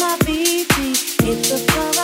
my VP. It's a fun.